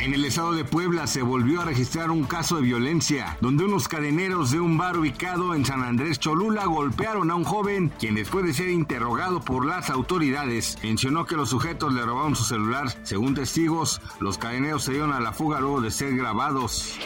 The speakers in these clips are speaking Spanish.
En el estado de Puebla se volvió a registrar un caso de violencia, donde unos cadeneros de un bar ubicado en San Andrés Cholula golpearon a un joven, quien después de ser interrogado por las autoridades, mencionó que los sujetos le robaron su celular. Según testigos, los cadeneros se dieron a la fuga luego de ser grabados.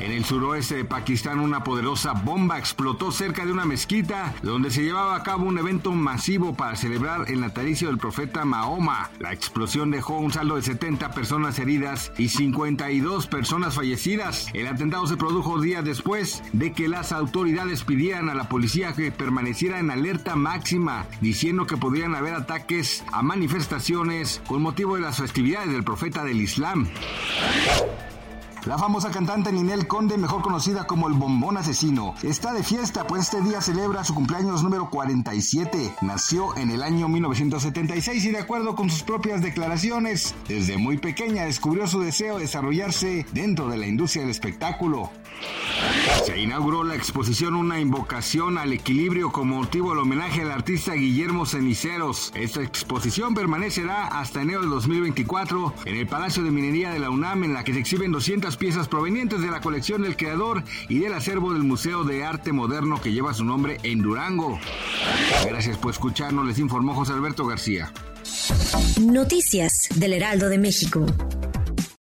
En el suroeste de Pakistán, una poderosa bomba explotó cerca de una mezquita, donde se llevaba a cabo un evento masivo para celebrar el natalicio del profeta Mahoma. La explosión dejó un saldo de 70 personas heridas y 52 personas fallecidas. El atentado se produjo días después de que las autoridades pidieran a la policía que permaneciera en alerta máxima, diciendo que podrían haber ataques a manifestaciones con motivo de las festividades del profeta del Islam. La famosa cantante Ninel Conde, mejor conocida como el Bombón Asesino, está de fiesta, pues este día celebra su cumpleaños número 47. Nació en el año 1976 y de acuerdo con sus propias declaraciones, desde muy pequeña descubrió su deseo de desarrollarse dentro de la industria del espectáculo. Se inauguró la exposición Una invocación al equilibrio con motivo del homenaje al artista Guillermo Ceniceros. Esta exposición permanecerá hasta enero de 2024 en el Palacio de Minería de la UNAM en la que se exhiben 200 piezas provenientes de la colección del creador y del acervo del Museo de Arte Moderno que lleva su nombre en Durango. Gracias por escucharnos, les informó José Alberto García. Noticias del Heraldo de México.